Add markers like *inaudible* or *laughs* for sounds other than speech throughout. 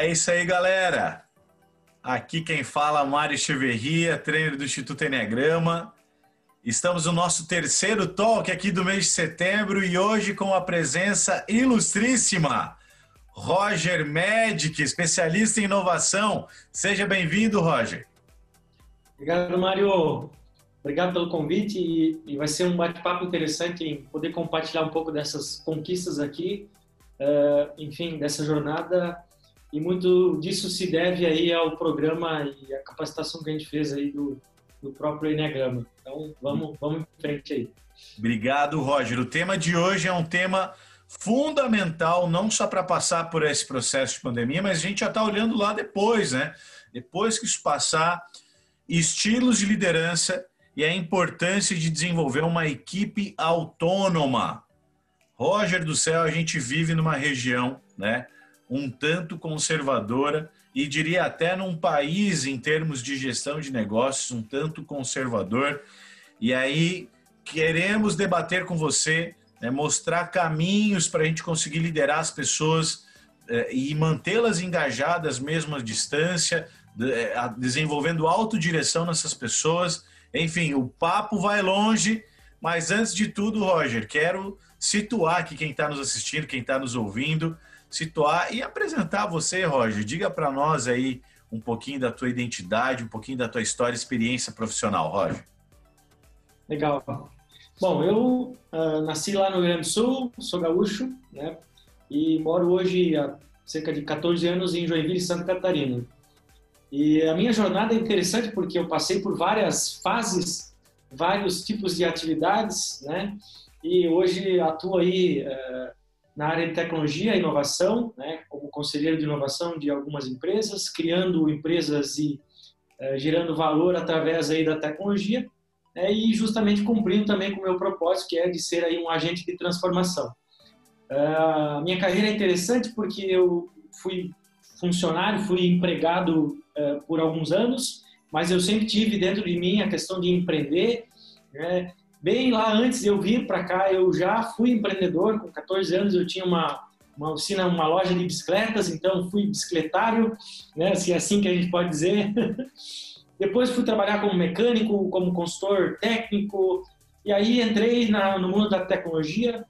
É isso aí, galera. Aqui quem fala é Mário Echeverria, treino do Instituto Enneagrama. Estamos no nosso terceiro talk aqui do mês de setembro e hoje com a presença ilustríssima, Roger Medic, especialista em inovação. Seja bem-vindo, Roger. Obrigado, Mário. Obrigado pelo convite e, e vai ser um bate-papo interessante em poder compartilhar um pouco dessas conquistas aqui, uh, enfim, dessa jornada e muito disso se deve aí ao programa e à capacitação que a gente fez aí do, do próprio Enneagrama. Então, vamos, vamos em frente aí. Obrigado, Roger. O tema de hoje é um tema fundamental, não só para passar por esse processo de pandemia, mas a gente já está olhando lá depois, né? Depois que isso passar, estilos de liderança e a importância de desenvolver uma equipe autônoma. Roger do céu, a gente vive numa região, né, um tanto conservadora e diria até num país em termos de gestão de negócios um tanto conservador. E aí queremos debater com você, né, mostrar caminhos para a gente conseguir liderar as pessoas eh, e mantê-las engajadas mesmo à distância, eh, desenvolvendo autodireção nessas pessoas enfim, o papo vai longe, mas antes de tudo, Roger, quero situar aqui quem está nos assistindo, quem está nos ouvindo, situar e apresentar você, Roger. Diga para nós aí um pouquinho da tua identidade, um pouquinho da tua história, experiência profissional, Roger. Legal. Bom, eu uh, nasci lá no Rio Grande do Sul, sou gaúcho, né? E moro hoje há cerca de 14 anos em Joinville, Santa Catarina. E a minha jornada é interessante porque eu passei por várias fases, vários tipos de atividades, né? E hoje atuo aí uh, na área de tecnologia e inovação, né? Como conselheiro de inovação de algumas empresas, criando empresas e uh, gerando valor através aí da tecnologia, né? e justamente cumprindo também com o meu propósito, que é de ser aí um agente de transformação. Uh, minha carreira é interessante porque eu fui funcionário, fui empregado uh, por alguns anos, mas eu sempre tive dentro de mim a questão de empreender. Né? Bem lá antes de eu vir para cá, eu já fui empreendedor. Com 14 anos, eu tinha uma, uma oficina, uma loja de bicicletas, então fui bicicletário, né? se é assim que a gente pode dizer. *laughs* Depois fui trabalhar como mecânico, como consultor técnico, e aí entrei na, no mundo da tecnologia,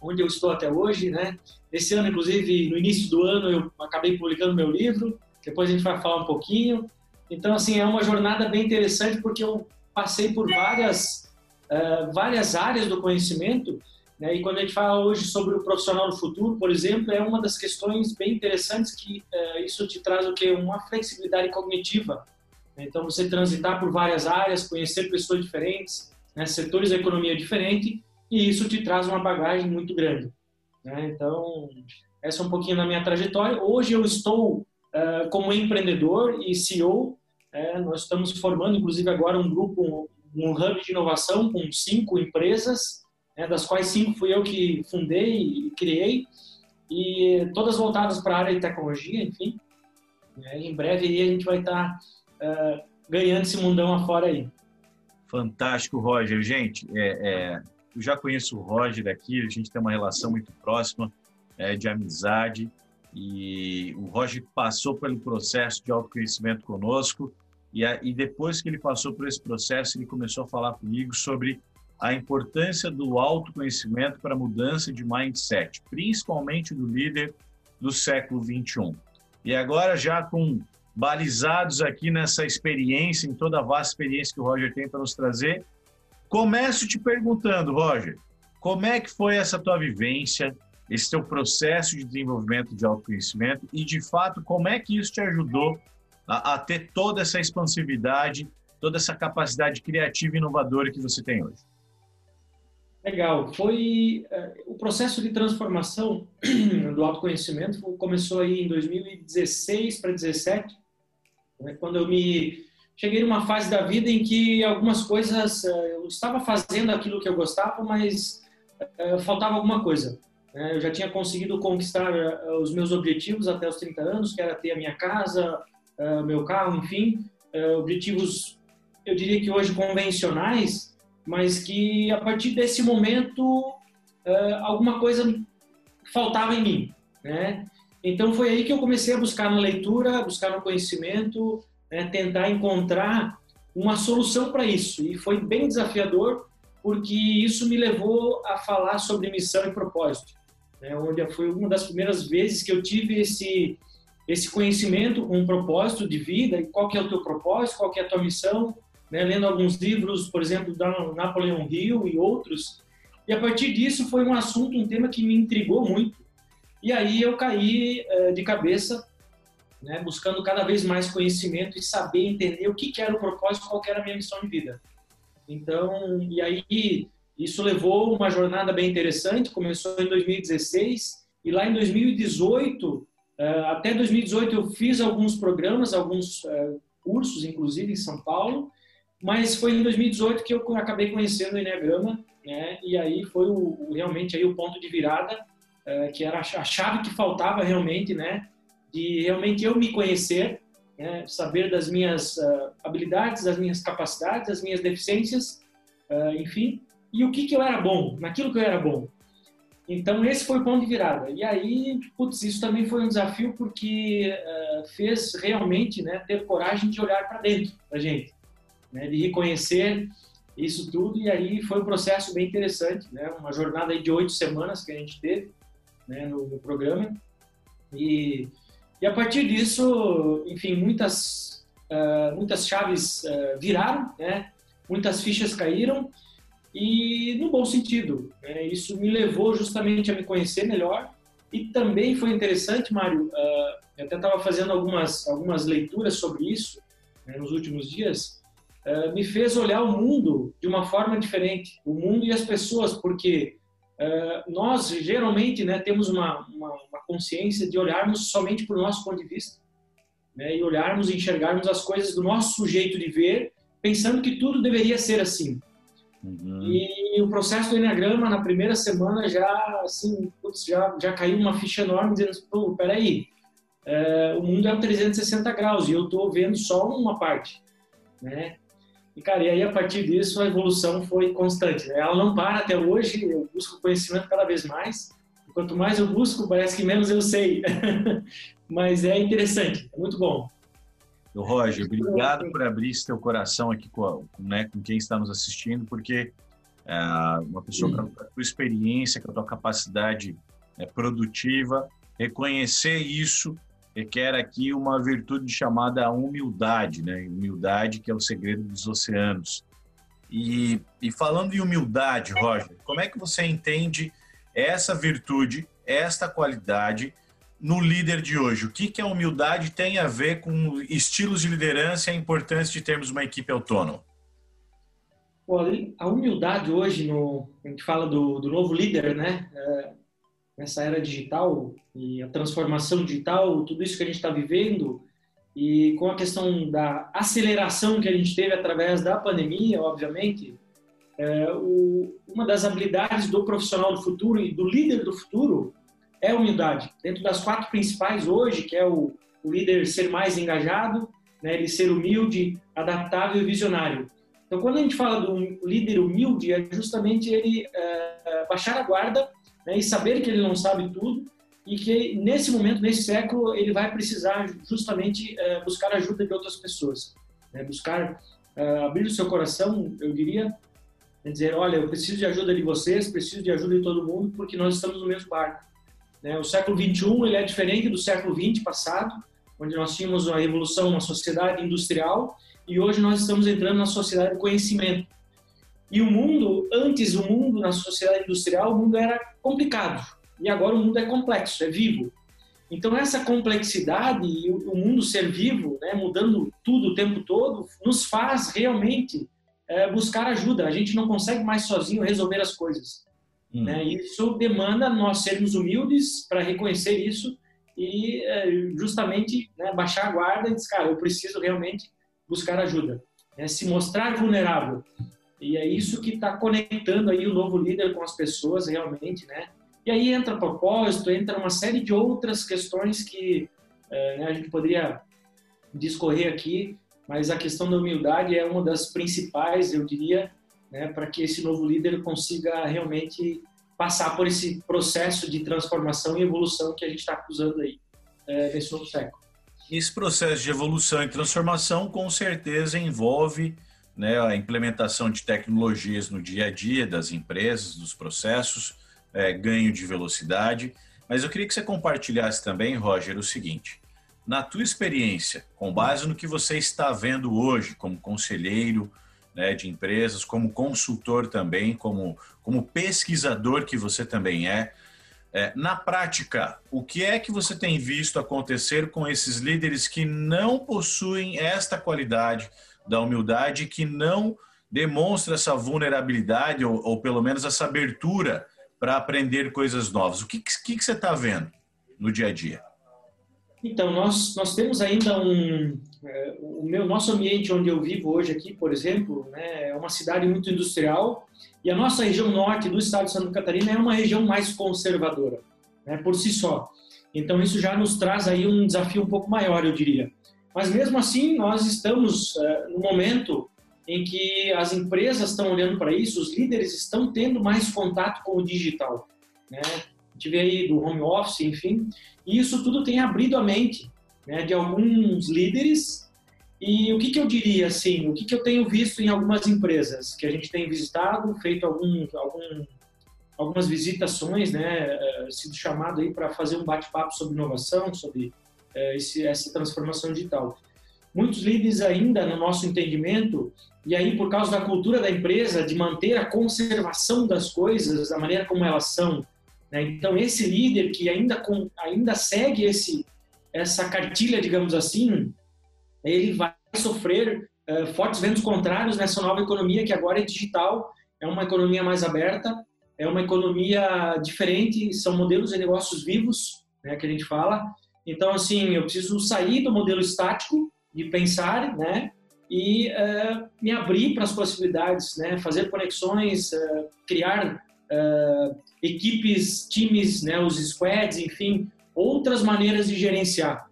onde eu estou até hoje, né? Esse ano, inclusive, no início do ano, eu acabei publicando meu livro, depois a gente vai falar um pouquinho. Então, assim, é uma jornada bem interessante porque eu passei por várias, várias áreas do conhecimento, né? E quando a gente fala hoje sobre o profissional do futuro, por exemplo, é uma das questões bem interessantes que uh, isso te traz o que uma flexibilidade cognitiva. Então, você transitar por várias áreas, conhecer pessoas diferentes, né? setores da economia diferente e isso te traz uma bagagem muito grande. Né? Então, essa é um pouquinho da minha trajetória. Hoje eu estou uh, como empreendedor e CEO. É, nós estamos formando, inclusive, agora um grupo, um, hub de inovação com cinco empresas, né, das quais cinco fui eu que fundei e criei, e todas voltadas para a área de tecnologia, enfim. É, em breve aí a gente vai estar tá, uh, ganhando esse mundão afora aí. Fantástico, Roger. Gente, é, é eu já conheço o Roger aqui, a gente tem uma relação muito próxima é, de amizade e o Roger passou pelo processo de autoconhecimento conosco e, a, e depois que ele passou por esse processo, ele começou a falar comigo sobre a importância do autoconhecimento para a mudança de mindset, principalmente do líder do século 21. E agora já com balizados aqui nessa experiência, em toda a vasta experiência que o Roger tem para nos trazer, Começo te perguntando, Roger, como é que foi essa tua vivência, esse teu processo de desenvolvimento de autoconhecimento e, de fato, como é que isso te ajudou a, a ter toda essa expansividade, toda essa capacidade criativa e inovadora que você tem hoje? Legal. Foi uh, o processo de transformação *clears throat* do autoconhecimento começou aí em 2016 para 2017, né, quando eu me cheguei numa fase da vida em que algumas coisas eh, eu estava fazendo aquilo que eu gostava, mas uh, faltava alguma coisa. Né? Eu já tinha conseguido conquistar uh, os meus objetivos até os 30 anos, que era ter a minha casa, uh, meu carro, enfim, objetivos, eu diria que hoje convencionais, mas que a partir desse momento alguma coisa faltava em mim, né? Então foi aí que eu comecei a buscar na leitura, buscar no conhecimento, né, tentar encontrar uma solução para isso. E foi bem desafiador, porque isso me levou a falar sobre missão e propósito, né, onde foi uma das primeiras vezes que eu tive esse esse conhecimento um propósito de vida e qual que é o teu propósito, qual que é a tua missão, né, lendo alguns livros, por exemplo, da Napoleão Hill e outros. E a partir disso foi um assunto, um tema que me intrigou muito. E aí eu caí uh, de cabeça, né, buscando cada vez mais conhecimento e saber entender o que, que era o propósito, qual que era a minha missão de vida. Então, e aí isso levou uma jornada bem interessante, começou em 2016 e lá em 2018 Uh, até 2018 eu fiz alguns programas, alguns uh, cursos, inclusive em São Paulo, mas foi em 2018 que eu acabei conhecendo o Enneagrama, né? E aí foi o, realmente aí o ponto de virada, uh, que era a chave que faltava realmente, né? De realmente eu me conhecer, né? saber das minhas habilidades, das minhas capacidades, das minhas deficiências, enfim, e o que que eu era bom, naquilo que eu era bom. Então, esse foi o ponto de virada. E aí, putz, isso também foi um desafio porque uh, fez realmente né, ter coragem de olhar para dentro da gente, né, de reconhecer isso tudo. E aí foi um processo bem interessante, né, uma jornada de oito semanas que a gente teve né, no, no, programa. E, e a partir disso, enfim, muitas, uh, muitas chaves uh, viraram, né, muitas fichas caíram e no bom sentido. Né? Isso me levou justamente a me conhecer melhor e também foi interessante, Mário, uh, eu até estava fazendo algumas, algumas leituras sobre isso né, nos últimos dias, uh, me fez olhar o mundo de uma forma diferente, o mundo e as pessoas, porque uh, nós geralmente né, temos uma, uma, uma, consciência de olharmos somente por nosso ponto de vista né, e olharmos e enxergarmos as coisas do nosso jeito de ver, pensando que tudo deveria ser assim. Uhum. E o processo do Enneagrama, na primeira semana, já, assim, putz, já, já caiu uma ficha enorme, dizendo, pô, peraí, é, o mundo é um 360 graus e eu estou vendo só uma parte, né? E, cara, e aí, a partir disso, a evolução foi constante. Né? Ela não para até hoje, eu busco conhecimento cada vez mais. Quanto mais eu busco, parece que menos eu sei. *laughs* Mas é interessante, é muito bom. Roger, obrigado por abrir seu coração aqui com, né, com quem está nos assistindo, porque é, uma pessoa com a tua experiência, com a tua capacidade é, produtiva, reconhecer isso requer aqui uma virtude chamada humildade, né? Humildade que é o segredo dos oceanos. E, e falando em humildade, Roger, como é que você entende essa virtude, esta qualidade no líder de hoje? O que, que a humildade tem a ver com estilos de liderança e a importância de termos uma equipe autônoma? a humildade hoje, no, a gente fala do, do novo líder, né? É, nessa era digital e a transformação digital, tudo isso que a gente está vivendo e com a questão da aceleração que a gente teve através da pandemia, obviamente, é, o, uma das habilidades do profissional do futuro e do líder do futuro é humildade. Dentro das quatro principais hoje, que é o, o líder ser mais engajado, né, ele ser humilde, adaptável e visionário. Então, quando a gente fala do líder humilde, é justamente ele é, baixar a guarda né, e saber que ele não sabe tudo e que nesse momento, nesse século, ele vai precisar justamente é, buscar ajuda de outras pessoas, né, buscar é, abrir o seu coração, eu diria, dizer, olha, eu preciso de ajuda de vocês, preciso de ajuda de todo mundo, porque nós estamos no mesmo barco. Né? O século 21 ele é diferente do século 20 passado, onde nós tínhamos uma revolução, uma sociedade industrial, e hoje nós estamos entrando na sociedade do conhecimento. E o mundo, antes o mundo na sociedade industrial, o mundo era complicado. E agora o mundo é complexo, é vivo. Então essa complexidade e o mundo ser vivo, né, mudando tudo o tempo todo, nos faz realmente é, buscar ajuda. A gente não consegue mais sozinho resolver as coisas. Hum. Né? Isso demanda nós sermos humildes para reconhecer isso e é, justamente né, baixar a guarda e dizer, cara, eu preciso realmente buscar ajuda, né? se mostrar vulnerável. E é isso que está conectando aí o novo líder com as pessoas realmente, né? E aí entra propósito, entra uma série de outras questões que é, né, a gente poderia discorrer aqui, mas a questão da humildade é uma das principais, eu diria, né, para que esse novo líder consiga realmente passar por esse processo de transformação e evolução que a gente está acusando aí. é, nesse novo século. Esse processo de evolução e transformação com certeza envolve né, a implementação de tecnologias no dia a dia das empresas, dos processos, é, ganho de velocidade. Mas eu queria que você compartilhasse também, Roger, o seguinte: na tua experiência, com base no que você está vendo hoje como conselheiro né, de empresas, como consultor também, como, como pesquisador que você também é, é, na prática, o que é que você tem visto acontecer com esses líderes que não possuem esta qualidade da humildade, que não demonstra essa vulnerabilidade ou, ou pelo menos essa abertura para aprender coisas novas? O que, que, que você está vendo no dia a dia? Então, nós, nós temos ainda um. É, o meu, nosso ambiente onde eu vivo hoje aqui, por exemplo, né, é uma cidade muito industrial e a nossa região norte do estado de Santa Catarina é uma região mais conservadora, né, por si só. Então, isso já nos traz aí um desafio um pouco maior, eu diria. Mas mesmo assim, nós estamos é, no momento em que as empresas estão olhando para isso, os líderes estão tendo mais contato com o digital. Né? Vê aí do home office, enfim, e isso tudo tem abrido a mente né, de alguns líderes. E o que, que eu diria assim? O que, que eu tenho visto em algumas empresas que a gente tem visitado, feito algum, algum algumas visitações, né, eh, sido chamado aí para fazer um bate-papo sobre inovação, sobre eh, esse, essa transformação digital. Muitos líderes ainda, no nosso entendimento, e aí por causa da cultura da empresa, de manter a conservação das coisas da maneira como elas são, né? Então, esse líder que ainda, com, ainda segue esse, essa cartilha, digamos assim, ele vai sofrer uh, fortes ventos contrários nessa nova economia que agora é digital, é uma economia mais aberta, é uma economia diferente, são modelos de negócios vivos, né, que a gente fala. Então, assim, eu preciso sair do modelo estático de pensar, né, e uh, me abrir para as possibilidades, né, fazer conexões, uh, criar equipes, times, né, os squads, enfim, outras maneiras de gerenciar.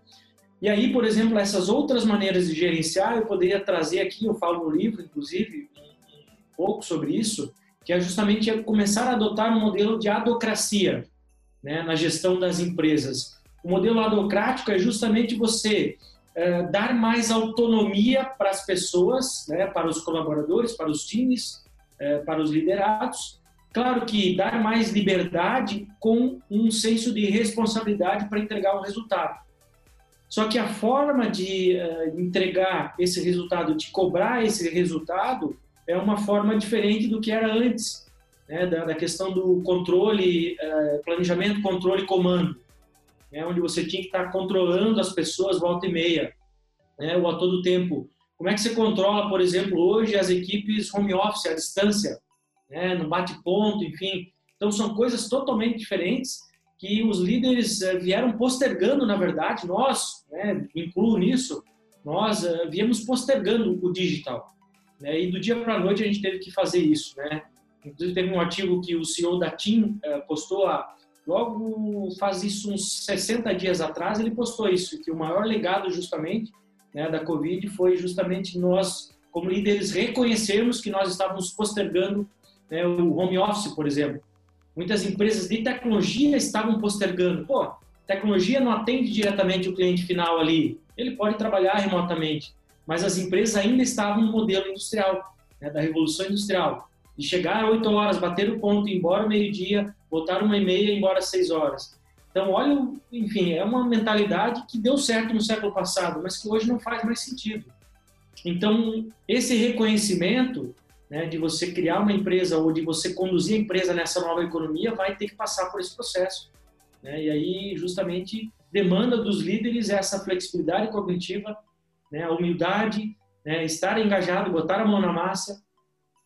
E aí, por exemplo, essas outras maneiras de gerenciar, eu poderia trazer aqui, eu falo no livro, inclusive, um pouco sobre isso, que é justamente começar a adotar um modelo de adocracia né, na gestão das empresas. O modelo adocrático é justamente você é, dar mais autonomia para as pessoas, né, para os colaboradores, para os times, é, para os liderados, Claro que dar mais liberdade com um senso de responsabilidade para entregar o resultado. Só que a forma de uh, entregar esse resultado, de cobrar esse resultado, é uma forma diferente do que era antes, né, da, da, questão do controle, uh, planejamento, controle comando, né, onde você tinha que estar controlando as pessoas volta e meia, né, ou a todo tempo. Como é que você controla, por exemplo, hoje as equipes home office, à distância? Né, no bate-ponto, enfim. Então, são coisas totalmente diferentes que os líderes eh, vieram postergando, na verdade, nós, né, incluo nisso, nós uh, viemos postergando o digital. Né, e do dia para a noite a gente teve que fazer isso. Né? Inclusive, teve um artigo que o CEO da TIM uh, postou há, logo faz isso uns 60 dias atrás, ele postou isso, que o maior legado justamente né, da Covid foi justamente nós, como líderes, reconhecermos que nós estávamos postergando né, o home office, por exemplo. Muitas empresas de tecnologia estavam postergando. Pô, tecnologia não atende diretamente o cliente final ali. Ele pode trabalhar remotamente, mas as empresas ainda estavam no modelo industrial, né, da revolução industrial. De chegar às 8 horas, bater o ponto, ir embora meio-dia, voltar uma e meia, ir embora às 6 horas. Então, olha, enfim, é uma mentalidade que deu certo no século passado, mas que hoje não faz mais sentido. Então, esse reconhecimento né, de você criar uma empresa ou de você conduzir a empresa nessa nova economia, vai ter que passar por esse processo. Né? E aí, justamente, demanda dos líderes essa flexibilidade cognitiva, né, a humildade, né, estar engajado, botar a mão na massa,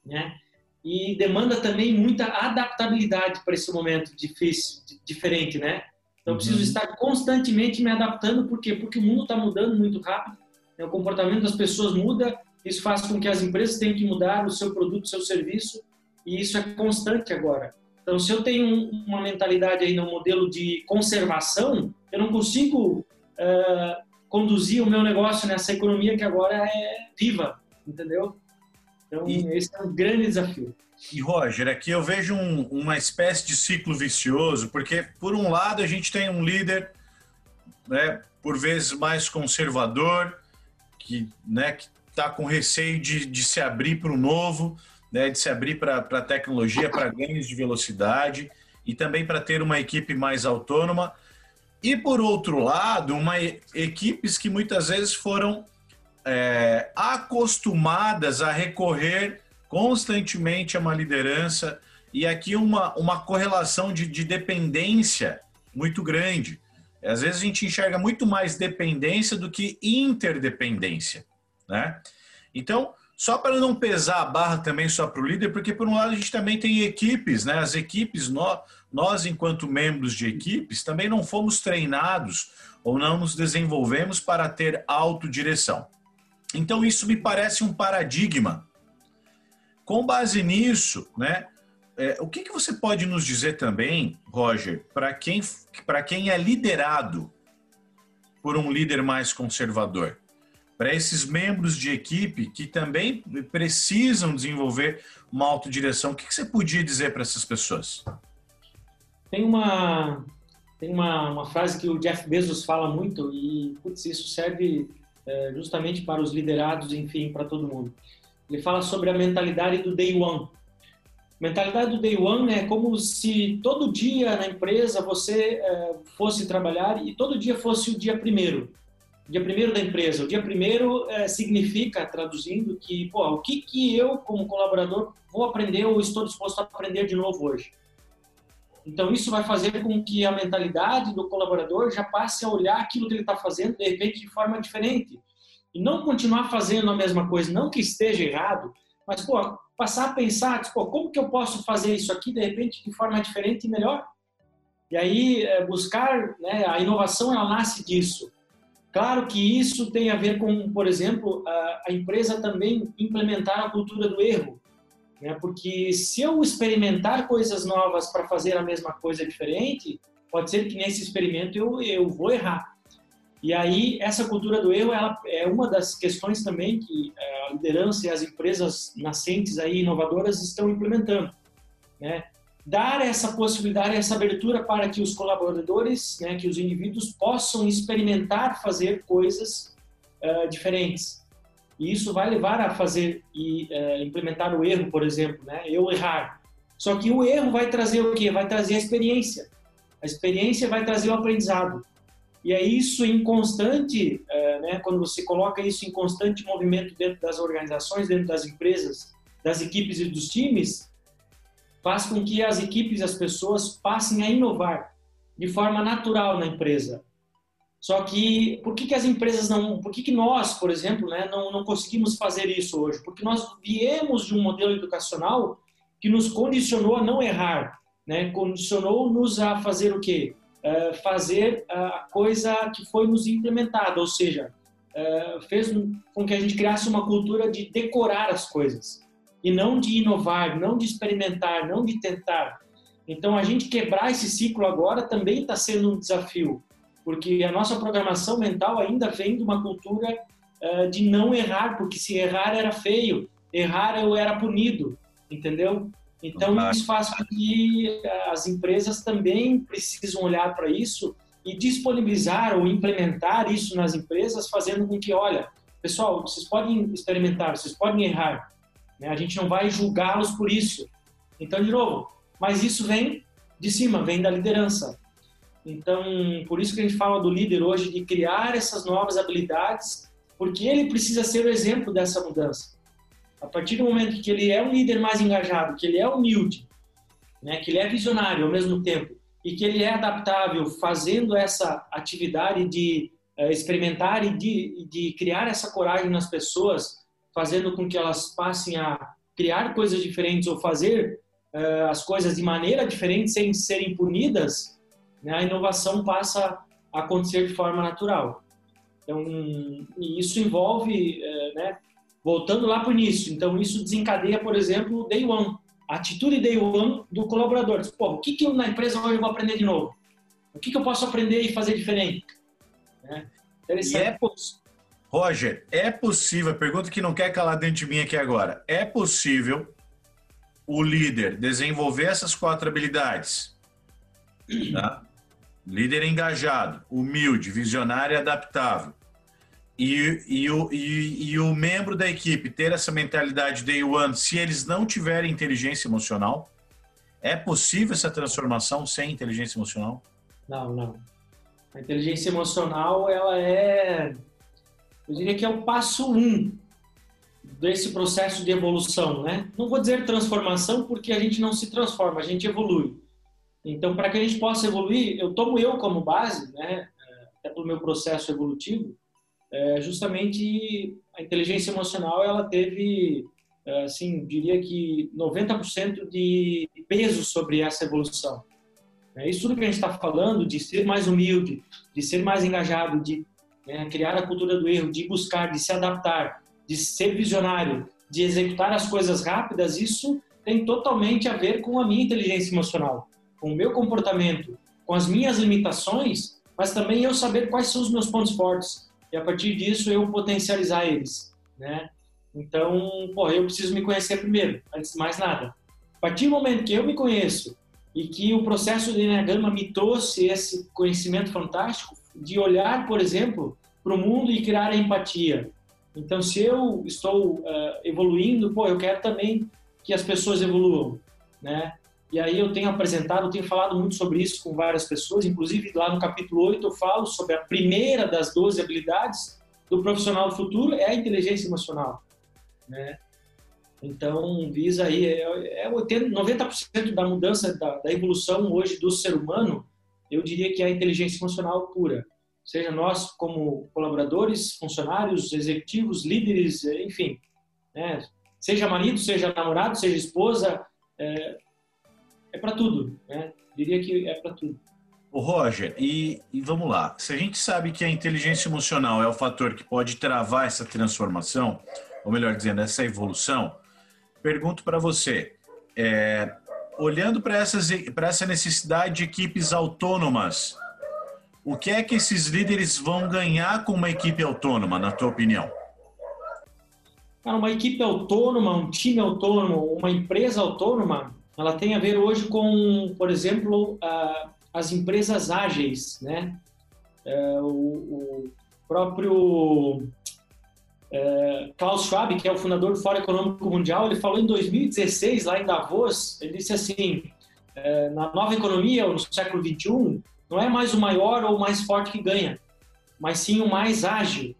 né? E demanda também muita adaptabilidade para esse momento difícil, diferente, né? Então, eu preciso uhum. estar constantemente me adaptando, por quê? Porque o mundo está mudando muito rápido, né? o comportamento das pessoas muda isso faz com que as empresas tenham que mudar o seu produto, o seu serviço, e isso é constante agora. Então, se eu tenho uma mentalidade aí no modelo de conservação, eu não consigo uh, conduzir o meu negócio nessa economia que agora é viva, entendeu? Então, e, esse é um grande desafio. E, Roger, aqui eu vejo um, uma espécie de ciclo vicioso, porque, por um lado, a gente tem um líder né, por vezes mais conservador, que né, está com receio de, de se abrir para o novo, né, de se abrir para a tecnologia, para ganhos de velocidade e também para ter uma equipe mais autônoma. E por outro lado, uma equipes que muitas vezes foram é, acostumadas a recorrer constantemente a uma liderança e aqui uma, uma correlação de, de dependência muito grande. Às vezes a gente enxerga muito mais dependência do que interdependência, né? Então, só para não pesar a barra também só para o líder, porque por um lado a gente também tem equipes, né? As equipes, nós, nós enquanto membros de equipes, também não fomos treinados ou não nos desenvolvemos para ter autodireção. Então isso me parece um paradigma. Com base nisso, né? É, o que, que você pode nos dizer também, Roger, para quem, quem é liderado por um líder mais conservador? Para esses membros de equipe que também precisam desenvolver uma autodireção, o que, que você podia dizer para essas pessoas? Tem uma, tem uma, uma frase que o Jeff Bezos fala muito e putz, isso serve é, justamente para os liderados, enfim, para todo mundo. Ele fala sobre a mentalidade do day one. Mentalidade do day one é como se todo dia na empresa você é, fosse trabalhar e todo dia fosse o dia primeiro. Dia primeiro da empresa. O dia primeiro é, significa, traduzindo, que pô, o que, que eu, como colaborador, vou aprender ou estou disposto a aprender de novo hoje. Então, isso vai fazer com que a mentalidade do colaborador já passe a olhar aquilo que ele está fazendo, de repente, de forma diferente. E não continuar fazendo a mesma coisa, não que esteja errado, mas, pô, passar a pensar, tipo, como que eu posso fazer isso aqui, de repente, de forma diferente e melhor? E aí, é, buscar, né, a inovação, ela nasce disso. Claro que isso tem a ver com, por exemplo, a, a empresa também implementar a cultura do erro. Né? Porque se eu experimentar coisas novas para fazer a mesma coisa diferente, pode ser que nesse experimento eu, eu vou errar. E aí, essa cultura do erro ela é uma das questões também que é, a liderança e as empresas nascentes aí, inovadoras, estão implementando. Né? Dar essa possibilidade, essa abertura para que os colaboradores, né, que os indivíduos possam experimentar fazer coisas uh, diferentes. E isso vai levar a fazer e uh, implementar o erro, por exemplo, né? eu errar. Só que o erro vai trazer o quê? Vai trazer a experiência. A experiência vai trazer o aprendizado. E é isso em constante, é, né, quando você coloca isso em constante movimento dentro das organizações, dentro das empresas, das equipes e dos times, faz com que as equipes e as pessoas passem a inovar de forma natural na empresa. Só que por que, que as empresas não, por que, que nós, por exemplo, né, não, não conseguimos fazer isso hoje? Porque nós viemos de um modelo educacional que nos condicionou a não errar, né? Condicionou-nos a fazer o quê? Eh, fazer a coisa que foi nos implementada, ou seja, eh, fez com que a gente criasse uma cultura de decorar as coisas e não de inovar, não de experimentar, não de tentar. Então, a gente quebrar esse ciclo agora também está sendo um desafio, porque a nossa programação mental ainda vem de uma cultura uh, de não errar, porque se errar era feio, errar eu era punido, entendeu? Então, isso faz com que eh, as empresas também precisam olhar para isso e disponibilizar ou implementar isso nas empresas, fazendo com que, olha, pessoal, vocês podem experimentar, vocês podem errar, né? a gente não vai julgá-los por isso. Então, de novo, mas isso vem de cima, vem da liderança. Então, por isso que a gente fala do líder hoje, de criar essas novas habilidades, porque ele precisa ser o exemplo dessa mudança. A partir do momento que ele é um líder mais engajado, que ele é humilde, né, que ele é visionário ao mesmo tempo e que ele é adaptável, fazendo essa atividade de uh, experimentar e de, de criar essa coragem nas pessoas, fazendo com que elas passem a criar coisas diferentes ou fazer uh, as coisas de maneira diferente sem serem punidas, né, a inovação passa a acontecer de forma natural. Então, isso envolve uh, né, Voltando lá para o início, então isso desencadeia, por exemplo, o day one, a atitude day one do colaborador. Pô, o que, que eu na empresa hoje vou aprender de novo? O que, que eu posso aprender e fazer diferente? Né? E é, Roger, é possível, pergunta que não quer calar dentro de mim aqui agora, é possível o líder desenvolver essas quatro habilidades, tá? líder engajado, humilde, visionário e adaptável, e, e, o, e, e, o membro da equipe ter essa mentalidade day one, se eles não tiverem inteligência emocional, é possível essa transformação sem inteligência emocional? Não, não. A inteligência emocional, ela é, eu diria que é o passo um desse processo de evolução, né? Não vou dizer transformação porque a gente não se transforma, a gente evolui. Então, para que a gente possa evoluir, eu tomo eu como base, né? Até pelo meu processo evolutivo, é justamente a inteligência emocional, ela teve, é, assim, diria que 90% de peso sobre essa evolução. É isso tudo que a gente está falando de ser mais humilde, de ser mais engajado, de né, criar a cultura do erro, de buscar, de se adaptar, de ser visionário, de executar as coisas rápidas, isso tem totalmente a ver com a minha inteligência emocional, com o meu comportamento, com as minhas limitações, mas também eu saber quais são os meus pontos fortes e a partir disso eu potencializar eles, né? Então, eu preciso me conhecer primeiro, antes de mais nada. A partir do momento que eu me conheço e que o processo de Enneagrama me trouxe esse conhecimento fantástico de olhar, por exemplo, para o mundo e criar empatia, então, se eu estou uh, evoluindo, pô, eu quero também que as pessoas evoluam, né? E aí eu tenho apresentado, eu tenho falado muito sobre isso com várias pessoas, inclusive lá no capítulo 8 eu falo sobre a primeira das 12 habilidades do profissional do futuro, é a inteligência emocional, né? Então, visa aí, é, é 90% da mudança, da, da evolução hoje do ser humano, eu diria que é a inteligência emocional pura seja nós como colaboradores, funcionários, executivos, líderes, enfim, né? seja marido, seja namorado, seja esposa, é, é para tudo, né? Diria que é para tudo. O Roger, e, e, vamos lá. Se a gente sabe que a inteligência emocional é o fator que pode travar essa transformação, ou melhor dizendo, essa evolução, pergunto para você, é, olhando para essa necessidade de equipes autônomas o que é que esses líderes vão ganhar com uma equipe autônoma, na tua opinião? uma equipe autônoma, um time autônomo, uma empresa autônoma, ela tem a ver hoje com, por exemplo, as empresas ágeis, né? É, o, próprio é, Klaus Schwab, que é o fundador do Fórum Econômico Mundial, ele falou em 2016, lá em Davos, ele disse assim, é, na nova economia, no século 21, não é mais o maior ou o mais forte que ganha, mas sim o mais ágil.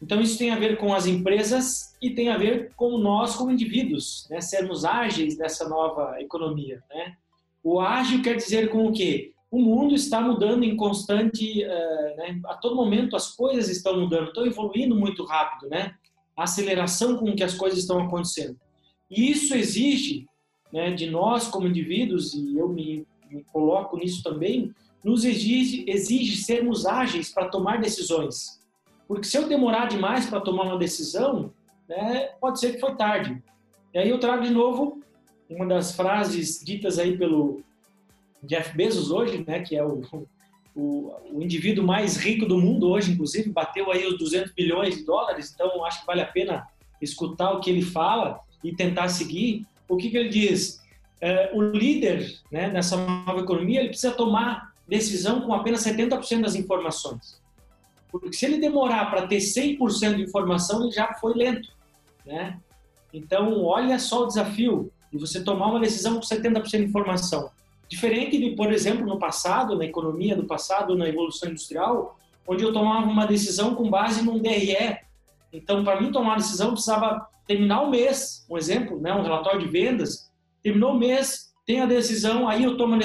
Então isso tem a ver com as empresas e tem a ver com nós como indivíduos, né? sermos ágeis nessa nova economia. Né? O ágil quer dizer com o quê? O mundo está mudando em constante, uh, né? a todo momento as coisas estão mudando, estão evoluindo muito rápido, né? A aceleração com que as coisas estão acontecendo. E isso exige né, de nós como indivíduos, e eu me, me coloco nisso também, nos exige, exige sermos ágeis para tomar decisões. Porque se eu demorar demais para tomar uma decisão, né, pode ser que foi tarde. E aí eu trago de novo uma das frases ditas aí pelo Jeff Bezos hoje, né, que é o, o, o, indivíduo mais rico do mundo hoje, inclusive, bateu aí os 200 bilhões de dólares, então acho que vale a pena escutar o que ele fala e tentar seguir. O que, que ele diz? É, o líder né, nessa nova economia ele precisa tomar decisão com apenas 70% das informações. Porque se ele demorar para ter 100% de informação, ele já foi lento, né? Então, olha só o desafio de você tomar uma decisão com 70% de informação. Diferente de, por exemplo, no passado, na economia do passado, na evolução industrial, onde eu tomava uma decisão com base num DRE. Então, para mim tomar uma decisão, eu precisava terminar o mês, um exemplo, né, um relatório de vendas, terminou o mês, tem a decisão, aí eu tomo,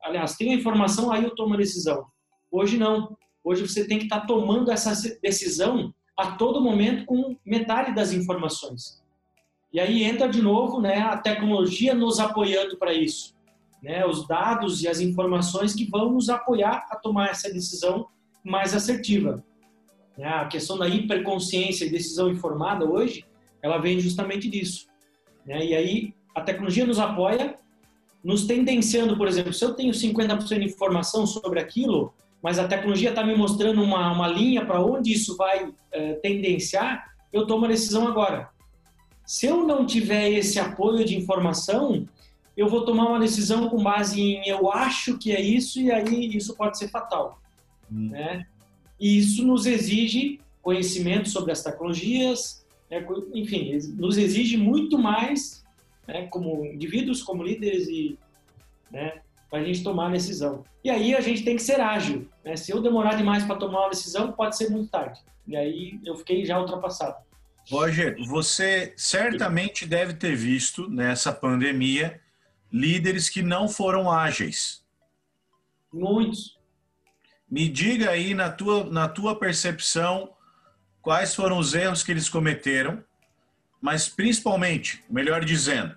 aliás, tem a informação, aí eu tomo a decisão. Hoje não. Hoje você tem que estar tá tomando essa decisão a todo momento com metade das informações. E aí entra de novo, né, a tecnologia nos apoiando para isso, né, os dados e as informações que vão nos apoiar a tomar essa decisão mais assertiva. Né, a questão da hiperconsciência e decisão informada hoje, ela vem justamente disso. Né, e aí a tecnologia nos apoia nos tendenciando, por exemplo, se eu tenho 50% de informação sobre aquilo, mas a tecnologia está me mostrando uma, uma linha para onde isso vai é, tendenciar, eu tomo a decisão agora. Se eu não tiver esse apoio de informação, eu vou tomar uma decisão com base em eu acho que é isso e aí isso pode ser fatal, hum. né? E isso nos exige conhecimento sobre as tecnologias, né? enfim, nos exige muito mais, né? como indivíduos, como líderes e, né? para a gente tomar a decisão. E aí a gente tem que ser ágil. Né? Se eu demorar demais para tomar uma decisão, pode ser muito tarde. E aí eu fiquei já ultrapassado. Roger, você certamente deve ter visto nessa pandemia líderes que não foram ágeis. Muitos. Me diga aí, na tua, na tua percepção, quais foram os erros que eles cometeram, mas principalmente, melhor dizendo,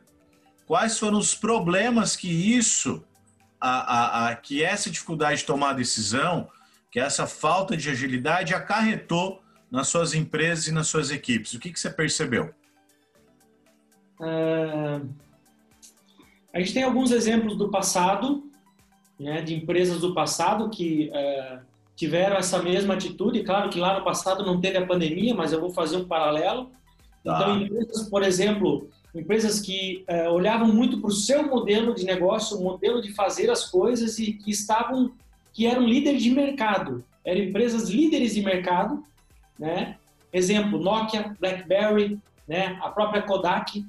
quais foram os problemas que isso, a, a, a, que essa dificuldade de tomar decisão, que essa falta de agilidade acarretou nas suas empresas e nas suas equipes? O que, que você percebeu? Uh, a gente tem alguns exemplos do passado, né, de empresas do passado que uh, tiveram essa mesma atitude. Claro que lá no passado não teve a pandemia, mas eu vou fazer um paralelo. Tá. Então, empresas, por exemplo, empresas que uh, olhavam muito para o seu modelo de negócio, o modelo de fazer as coisas e que estavam, que eram líderes de mercado, eram empresas líderes de mercado né? Exemplo, Nokia, BlackBerry, né? a própria Kodak,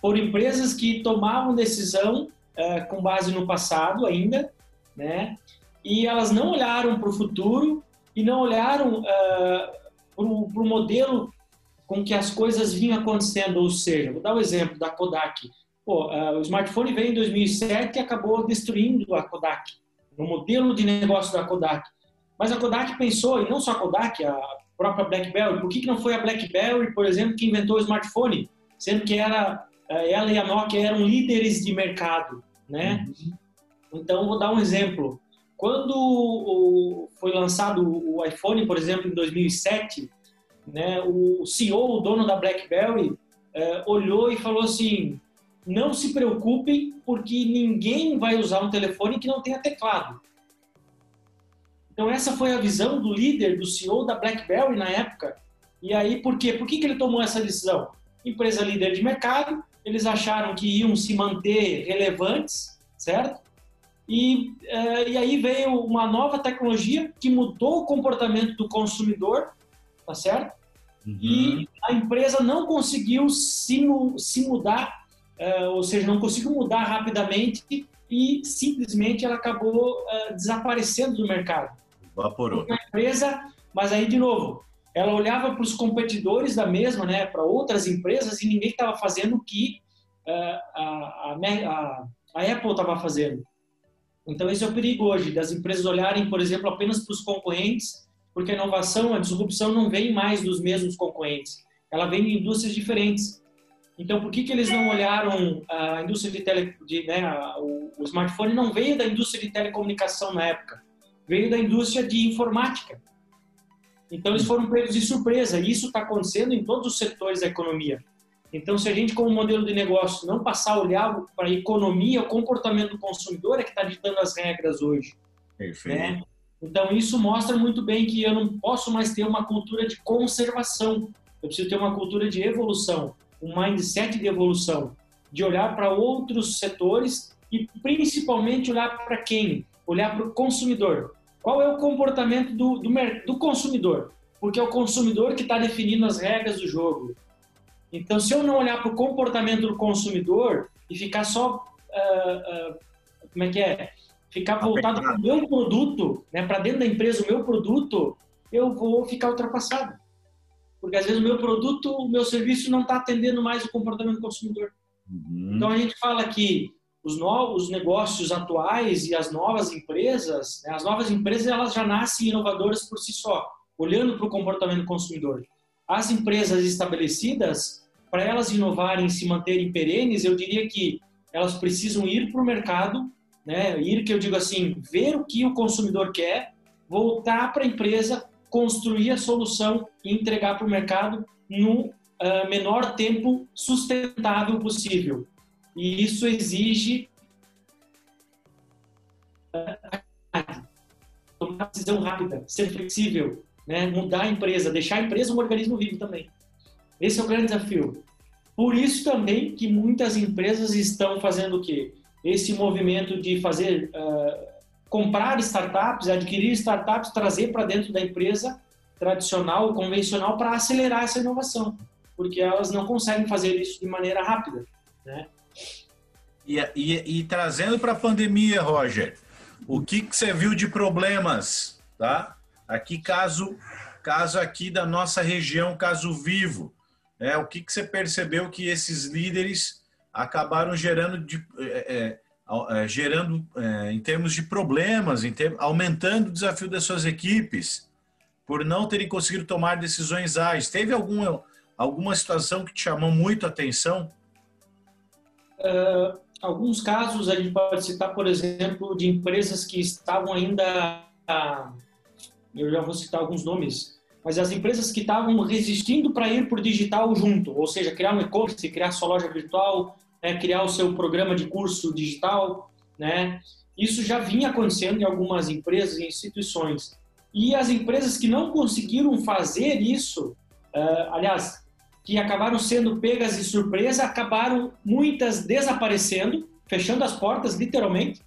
foram empresas que tomavam decisão uh, com base no passado ainda, né? E elas não olharam para o futuro e não olharam uh, para o modelo com que as coisas vinham acontecendo. Ou seja, vou dar o um exemplo da Kodak. Pô, uh, o smartphone veio em 2007 e acabou destruindo a Kodak, o modelo de negócio da Kodak. Mas a Kodak pensou, e não só a Kodak, a própria BlackBerry. Por que, que não foi a BlackBerry, por exemplo, que inventou o smartphone? Sendo que era, eh, ela e a Nokia eram líderes de mercado, né? Uhum. Então, vou dar um exemplo. Quando foi lançado o iPhone, por exemplo, em 2007, né, o CEO, o dono da BlackBerry, eh, olhou e falou assim: não se preocupem, porque ninguém vai usar um telefone que não tenha teclado. Então essa foi a visão do líder, do CEO da BlackBerry na época. E aí por quê? Por que, que ele tomou essa decisão? Empresa líder de mercado, eles acharam que iam se manter relevantes, certo? E, uh, e aí veio uma nova tecnologia que mudou o comportamento do consumidor, tá certo? Uhum. E a empresa não conseguiu se, se mudar, uh, ou seja, não conseguiu mudar rapidamente e simplesmente ela acabou uh, desaparecendo do mercado. Vaporou. Uma empresa, mas aí, de novo, ela olhava para os competidores da mesma, né, para outras empresas, e ninguém estava fazendo o que uh, a, a, a Apple estava fazendo. Então, esse é o perigo hoje, das empresas olharem, por exemplo, apenas para os concorrentes, porque a inovação, a disrupção não vem mais dos mesmos concorrentes, ela vem de indústrias diferentes. Então, por que, que eles não olharam a indústria de tele, de, né, o, o smartphone não veio da indústria de telecomunicação na época? veio da indústria de informática. Então, eles foram pegos de surpresa. E isso está acontecendo em todos os setores da economia. Então, se a gente, como modelo de negócio, não passar a olhar para a economia, o comportamento do consumidor é que está ditando as regras hoje. Perfeito. Né? Então, isso mostra muito bem que eu não posso mais ter uma cultura de conservação. Eu preciso ter uma cultura de evolução, um mindset de evolução, de olhar para outros setores e principalmente olhar para quem? Olhar para o consumidor. Qual é o comportamento do, do, do consumidor? Porque é o consumidor que está definindo as regras do jogo. Então, se eu não olhar para o comportamento do consumidor e ficar só, uh, uh, como é que é? Ficar voltado para o meu produto, né, para dentro da empresa, o meu produto, eu vou ficar ultrapassado. Porque às vezes o meu produto, o meu serviço não está atendendo mais o comportamento do consumidor. Uhum. Então a gente fala que os novos negócios atuais e as novas empresas, né, as novas empresas elas já nascem inovadoras por si só, olhando para o comportamento do consumidor. As empresas estabelecidas, para elas inovarem e se manterem perenes, eu diria que elas precisam ir para o mercado, né, ir que eu digo assim, ver o que o consumidor quer, voltar para a empresa, construir a solução e entregar para o mercado no uh, menor tempo sustentável possível. E isso exige tomar decisão rápida, ser flexível, né? mudar a empresa, deixar a empresa um organismo vivo também. Esse é o grande desafio. Por isso também que muitas empresas estão fazendo o quê? esse movimento de fazer uh, comprar startups, adquirir startups, trazer para dentro da empresa tradicional, convencional, para acelerar essa inovação, porque elas não conseguem fazer isso de maneira rápida, né? E, e, e trazendo para a pandemia, Roger, o que, que você viu de problemas, tá? Aqui caso caso aqui da nossa região, caso vivo, é o que, que você percebeu que esses líderes acabaram gerando de, é, é, é gerando é, em termos de problemas, em ter, aumentando o desafio das suas equipes por não terem conseguido tomar decisões ágeis. Teve alguma, alguma situação que te chamou muito a atenção? Uh, alguns casos a gente pode citar, por exemplo, de empresas que estavam ainda. Eu já vou citar alguns nomes, mas as empresas que estavam resistindo para ir o digital junto, ou seja, criar um e-commerce, criar sua loja virtual, né, criar o seu programa de curso digital, né? Isso já vinha acontecendo em algumas empresas e instituições. E as empresas que não conseguiram fazer isso, uh, aliás, que acabaram sendo pegas de surpresa, acabaram muitas desaparecendo, fechando as portas, literalmente,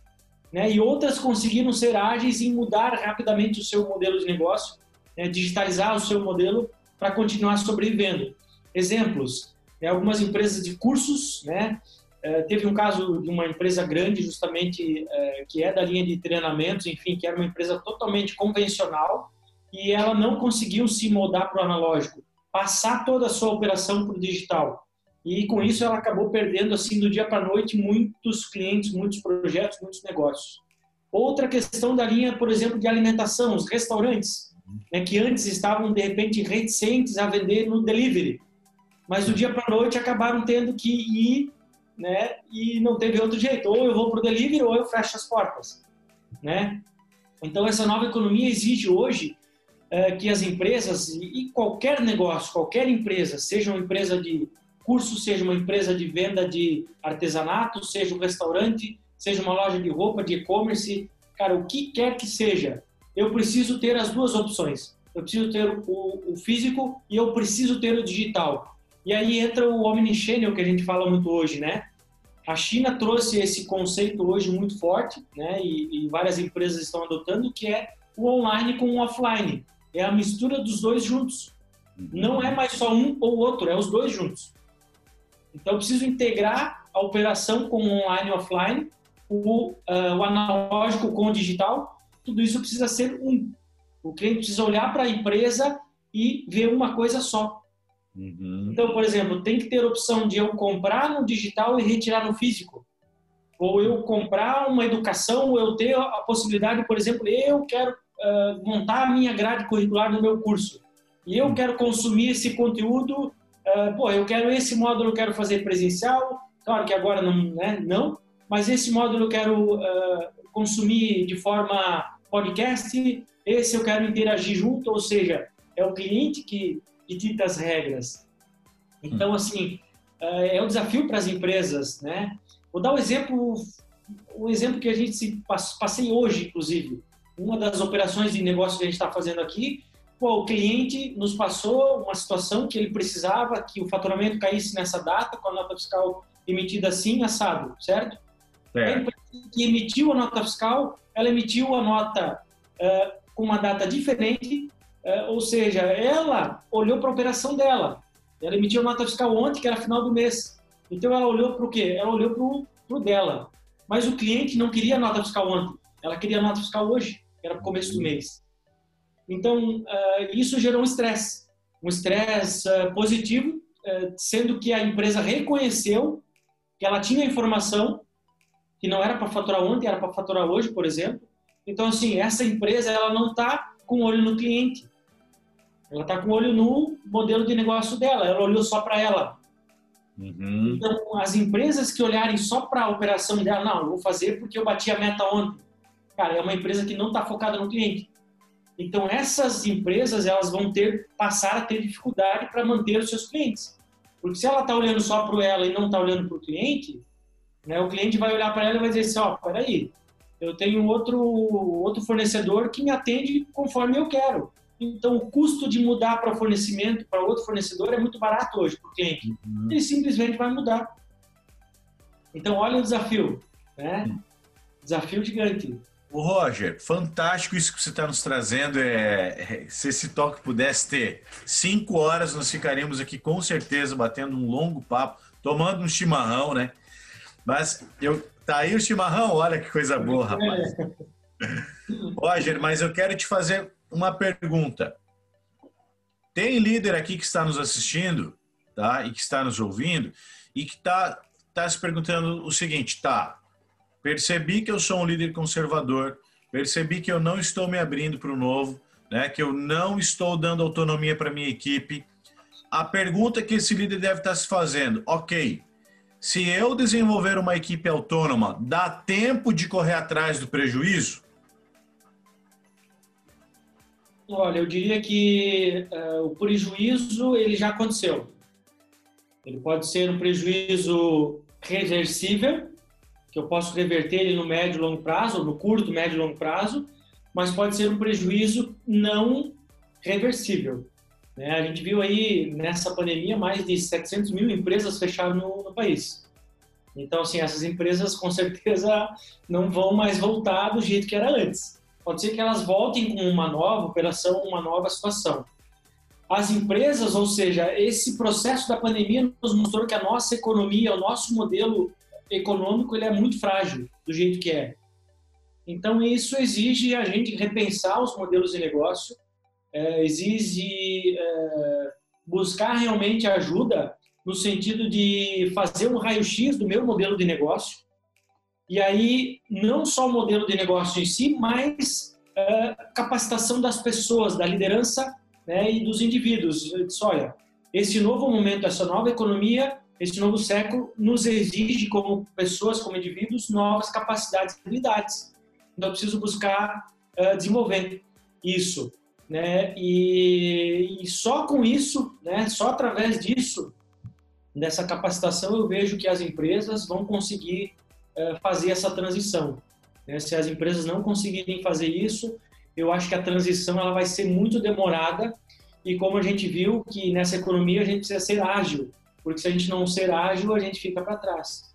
né? e outras conseguiram ser ágeis em mudar rapidamente o seu modelo de negócio, né? digitalizar o seu modelo para continuar sobrevivendo. Exemplos, né? algumas empresas de cursos, né? É, teve um caso de uma empresa grande, justamente, é, que é da linha de treinamentos, enfim, que era uma empresa totalmente convencional e ela não conseguiu se moldar para o analógico, passar toda a sua operação para o digital. E com isso ela acabou perdendo, assim, do dia para a noite, muitos clientes, muitos projetos, muitos negócios. Outra questão da linha, por exemplo, de alimentação, os restaurantes, né, que antes estavam, de repente, reticentes a vender no delivery, mas do dia para a noite acabaram tendo que ir né? E não teve outro jeito, ou eu vou para o delivery ou eu fecho as portas, né? Então essa nova economia exige hoje que as empresas e qualquer negócio, qualquer empresa, seja uma empresa de curso, seja uma empresa de venda de artesanato, seja um restaurante, seja uma loja de roupa, de e-commerce, cara, o que quer que seja, eu preciso ter as duas opções. Eu preciso ter o, o físico e eu preciso ter o digital. E aí entra o omnichannel que a gente fala muito hoje, né? A China trouxe esse conceito hoje muito forte, né? E, e várias empresas estão adotando, que é o online com o offline. É a mistura dos dois juntos. Não é mais só um ou outro, é os dois juntos. Então, eu preciso integrar a operação com o online e offline, o, uh, o analógico com o digital. Tudo isso precisa ser um. O cliente precisa olhar para a empresa e ver uma coisa só. Uhum. Então, por exemplo, tem que ter opção de eu comprar no digital e retirar no físico. Ou eu comprar uma educação, ou eu ter a possibilidade, por exemplo, eu quero uh, montar a minha grade curricular no meu curso. E eu quero consumir esse conteúdo, uh, pô, eu quero esse módulo, eu quero fazer presencial, claro que agora não, né, não mas esse módulo eu quero uh, consumir de forma podcast, esse eu quero interagir junto, ou seja, é o cliente que que dita as regras. Então, hum. assim, é um desafio para as empresas, né? Vou dar um exemplo, um exemplo que a gente se passei hoje, inclusive. Uma das operações de negócio que a gente está fazendo aqui, pô, o cliente nos passou uma situação que ele precisava que o faturamento caísse nessa data, com a nota fiscal emitida assim, assado, certo? É. A empresa que emitiu a nota fiscal, ela emitiu a nota uh, com uma data diferente, é, ou seja, ela olhou para a operação dela. Ela emitiu nota fiscal ontem, que era final do mês. Então ela olhou para o quê? Ela olhou para o dela. Mas o cliente não queria nota fiscal ontem. Ela queria nota fiscal hoje, era para o começo do mês. Então uh, isso gerou um estresse. Um estresse uh, positivo, uh, sendo que a empresa reconheceu que ela tinha informação que não era para faturar ontem, era para faturar hoje, por exemplo. Então, assim, essa empresa ela não está com olho no cliente. Ela está com olho no modelo de negócio dela, ela olhou só para ela. Uhum. Então, as empresas que olharem só para a operação dela, não, vou fazer porque eu bati a meta ontem. Cara, é uma empresa que não está focada no cliente. Então, essas empresas elas vão ter passar a ter dificuldade para manter os seus clientes. Porque se ela está olhando só para ela e não está olhando para o cliente, né, o cliente vai olhar para ela e vai dizer assim, ó, oh, peraí, eu tenho outro, outro fornecedor que me atende conforme eu quero. Então, o custo de mudar para fornecimento, para outro fornecedor, é muito barato hoje para o cliente. Uhum. Ele simplesmente vai mudar. Então, olha o desafio. né? Desafio gigante. O Roger, fantástico isso que você está nos trazendo. É, é, se esse toque pudesse ter cinco horas, nós ficaríamos aqui com certeza batendo um longo papo, tomando um chimarrão, né? Mas eu tá aí o chimarrão, olha que coisa boa, rapaz. *laughs* Roger, mas eu quero te fazer uma pergunta. Tem líder aqui que está nos assistindo, tá? E que está nos ouvindo e que está tá se perguntando o seguinte, tá? Percebi que eu sou um líder conservador, percebi que eu não estou me abrindo para o novo, né? Que eu não estou dando autonomia para minha equipe. A pergunta que esse líder deve estar se fazendo, ok? Se eu desenvolver uma equipe autônoma, dá tempo de correr atrás do prejuízo? Olha, eu diria que uh, o prejuízo ele já aconteceu. Ele pode ser um prejuízo reversível, que eu posso reverter ele no médio e longo prazo, no curto, médio e longo prazo, mas pode ser um prejuízo não reversível. Né? A gente viu aí nessa pandemia mais de 700 mil empresas fecharam no, no país. Então, assim, essas empresas com certeza não vão mais voltar do jeito que era antes. Pode ser que elas voltem com uma nova operação, uma nova situação. As empresas, ou seja, esse processo da pandemia nos mostrou que a nossa economia, o nosso modelo econômico ele é muito frágil do jeito que é. Então isso exige a gente repensar os modelos de negócio, é, exige é, buscar realmente ajuda no sentido de fazer um raio-x do meu modelo de negócio. E aí, não só o modelo de negócio em si, mas é, capacitação das pessoas, da liderança né, e dos indivíduos. Disse, olha, esse novo momento, essa nova economia, este novo século nos exige, como pessoas, como indivíduos, novas capacidades e habilidades. Então, eu preciso buscar uh, desenvolver isso. Né? E, e, só com isso, né, só através disso, dessa capacitação, eu vejo que as empresas vão conseguir uh, fazer essa transição. Né? Se as empresas não conseguirem fazer isso, eu acho que a transição ela vai ser muito demorada e como a gente viu que nessa economia a gente precisa ser ágil porque se a gente não ser ágil, a gente fica para trás.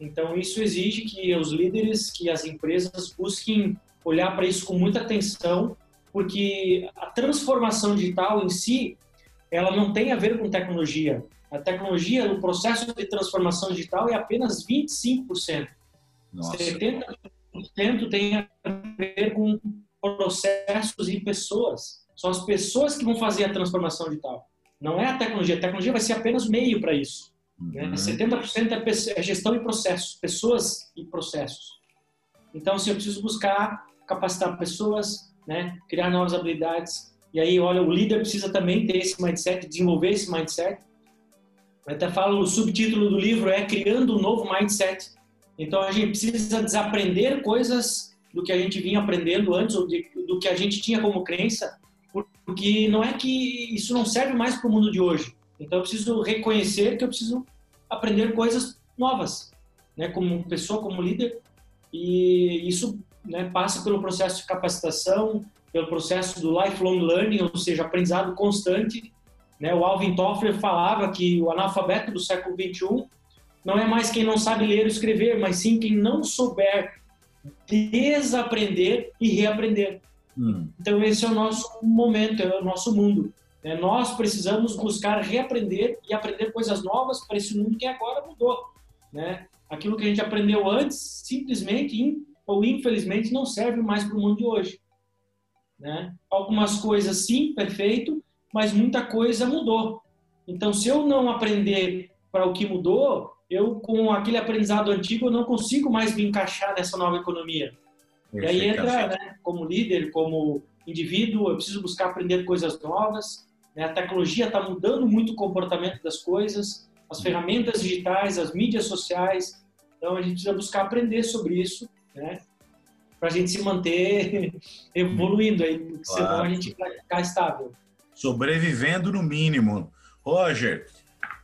Então, isso exige que os líderes, que as empresas busquem olhar para isso com muita atenção, porque a transformação digital em si, ela não tem a ver com tecnologia. A tecnologia, o processo de transformação digital é apenas 25%. Nossa. 70% tem a ver com processos e pessoas. São as pessoas que vão fazer a transformação digital. Não é a tecnologia. A tecnologia vai ser apenas meio para isso. Né? Uhum. Né? 70% é, é gestão e processos, pessoas e processos. Então, se eu preciso buscar capacitar pessoas, né? criar novas habilidades, e aí, olha, o líder precisa também ter esse mindset, desenvolver esse mindset. Eu até falo, o subtítulo do livro é Criando um Novo Mindset. Então, a gente precisa desaprender coisas do que a gente vinha aprendendo antes, ou de, do que a gente tinha como crença, porque não é que isso não serve mais para o mundo de hoje. Então eu preciso reconhecer que eu preciso aprender coisas novas, né, como pessoa, como líder, e isso né, passa pelo processo de capacitação, pelo processo do lifelong learning, ou seja, aprendizado constante. Né? O Alvin Toffler falava que o analfabeto do século 21 não é mais quem não sabe ler ou escrever, mas sim quem não souber desaprender e reaprender. Hum. Então, esse é o nosso momento, é o nosso mundo. É, nós precisamos buscar reaprender e aprender coisas novas para esse mundo que agora mudou. Né? Aquilo que a gente aprendeu antes, simplesmente ou infelizmente, não serve mais para o mundo de hoje. Né? Algumas coisas, sim, perfeito, mas muita coisa mudou. Então, se eu não aprender para o que mudou, eu, com aquele aprendizado antigo, não consigo mais me encaixar nessa nova economia. E aí entra, né, como líder, como indivíduo, eu preciso buscar aprender coisas novas. Né? A tecnologia está mudando muito o comportamento das coisas, as ferramentas digitais, as mídias sociais. Então a gente precisa buscar aprender sobre isso, né? Para a gente se manter *laughs* evoluindo aí, porque claro. senão a gente vai ficar estável. Sobrevivendo no mínimo. Roger,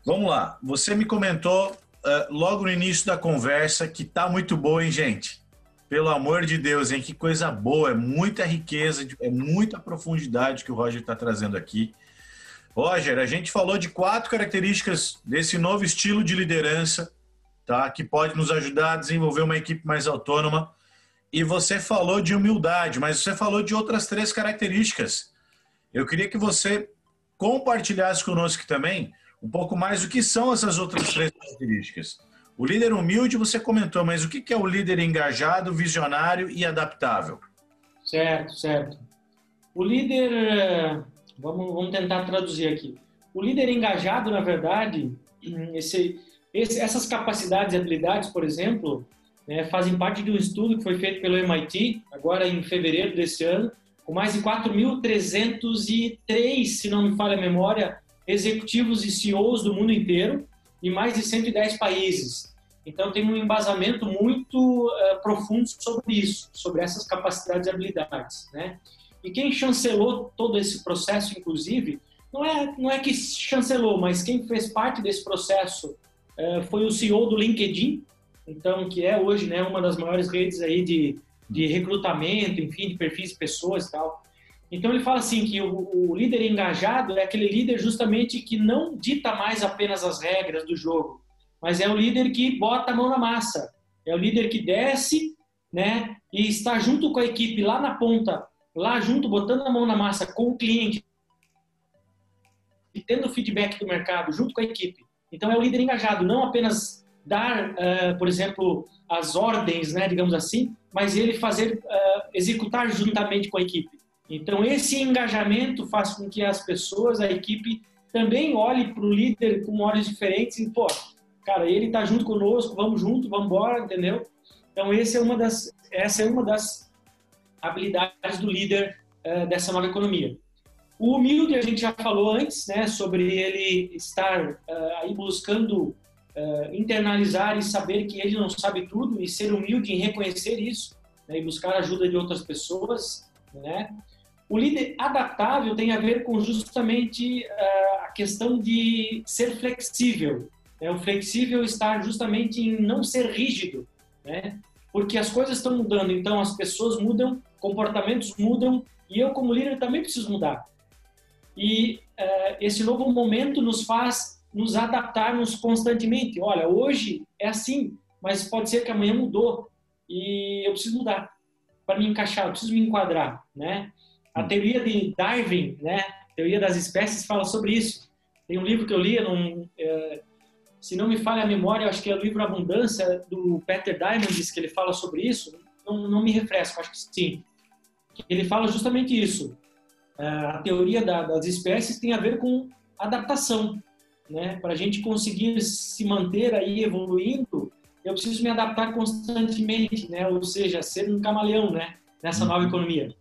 vamos lá. Você me comentou uh, logo no início da conversa que tá muito boa, hein, gente? Pelo amor de Deus, hein? Que coisa boa, é muita riqueza, é muita profundidade que o Roger está trazendo aqui. Roger, a gente falou de quatro características desse novo estilo de liderança, tá? Que pode nos ajudar a desenvolver uma equipe mais autônoma. E você falou de humildade, mas você falou de outras três características. Eu queria que você compartilhasse conosco também um pouco mais o que são essas outras três características. O líder humilde você comentou, mas o que é o líder engajado, visionário e adaptável? Certo, certo. O líder, eh, vamos, vamos tentar traduzir aqui. O líder engajado, na verdade, esse, esse, essas capacidades e habilidades, por exemplo, né, fazem parte de um estudo que foi feito pelo MIT, agora em fevereiro desse ano, com mais de 4.303, se não me falha a memória, executivos e CEOs do mundo inteiro, em mais de 110 países. Então, tem um embasamento muito uh, profundo sobre isso, sobre essas capacidades e habilidades. Né? E quem chancelou todo esse processo, inclusive, não é, não é que chancelou, mas quem fez parte desse processo uh, foi o CEO do LinkedIn, então que é hoje né, uma das maiores redes aí de, de recrutamento, enfim, de perfis de pessoas e tal. Então ele fala assim que o, o, líder engajado é aquele líder justamente que não dita mais apenas as regras do jogo, mas é o líder que bota a mão na massa, é o líder que desce, né, e está junto com a equipe lá na ponta, lá junto, botando a mão na massa com o cliente e tendo feedback do mercado junto com a equipe. Então é o líder engajado, não apenas dar, uh, por exemplo, as ordens, né, digamos assim, mas ele fazer uh, executar juntamente com a equipe. Então, esse engajamento faz com que as pessoas, a equipe, também olhe para o líder com olhos diferentes e, pô, cara, ele está junto conosco, vamos junto, vamos embora, entendeu? Então, esse é uma das, essa é uma das habilidades do líder uh, dessa nova economia. O humilde, a gente já falou antes, né, sobre ele estar uh, aí buscando uh, internalizar e saber que ele não sabe tudo e ser humilde em reconhecer isso né, e buscar a ajuda de outras pessoas, né? O líder adaptável tem a ver com justamente uh, a questão de ser flexível. Né? O flexível está justamente em não ser rígido, né? Porque as coisas estão mudando, então as pessoas mudam, comportamentos mudam e eu como líder também preciso mudar. E uh, esse novo momento nos faz nos adaptarmos constantemente. Olha, hoje é assim, mas pode ser que amanhã mudou e eu preciso mudar para me encaixar, eu preciso me enquadrar, né? A teoria de Darwin, né, teoria das espécies, fala sobre isso. Tem um livro que eu li, é, se não me falha a memória, acho que é o livro Abundância, do Peter Diamandis, que ele fala sobre isso. Não, não me refresco, acho que sim. Ele fala justamente isso. É, a teoria da, das espécies tem a ver com adaptação. Né? Para a gente conseguir se manter aí evoluindo, eu preciso me adaptar constantemente, né? ou seja, ser um camaleão né? nessa nova uhum. economia.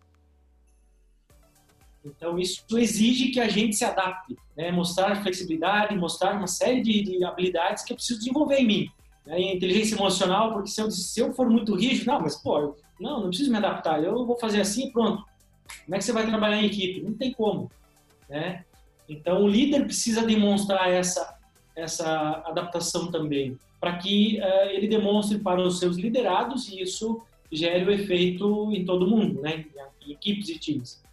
Então, isso exige que a gente se adapte, né? mostrar flexibilidade, mostrar uma série de, de, habilidades que eu preciso desenvolver em mim. Né? Inteligência emocional, porque se eu, se eu for muito rígido, não, mas pô, eu, não, não preciso me adaptar, eu vou fazer assim e pronto. Como é que você vai trabalhar em equipe? Não tem como. Né? Então, o líder precisa demonstrar essa, essa adaptação também, para que uh, ele demonstre para os seus liderados e isso gere o efeito em todo mundo, né? em equipes e times.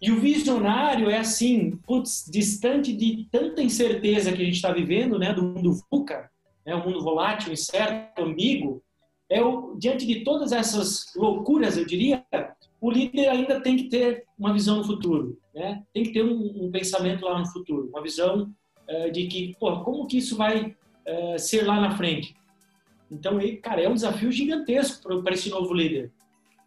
E o visionário é assim, putz, distante de tanta incerteza que a gente está vivendo, né, do mundo VUCA, né, o mundo volátil, incerto, ambíguo, é o, diante de todas essas loucuras, eu diria, o líder ainda tem que ter uma visão no futuro, né? Tem que ter um, um pensamento lá no futuro, uma visão uh, de que, pô, como que isso vai uh, ser lá na frente? Então, cara, é um desafio gigantesco para esse novo líder.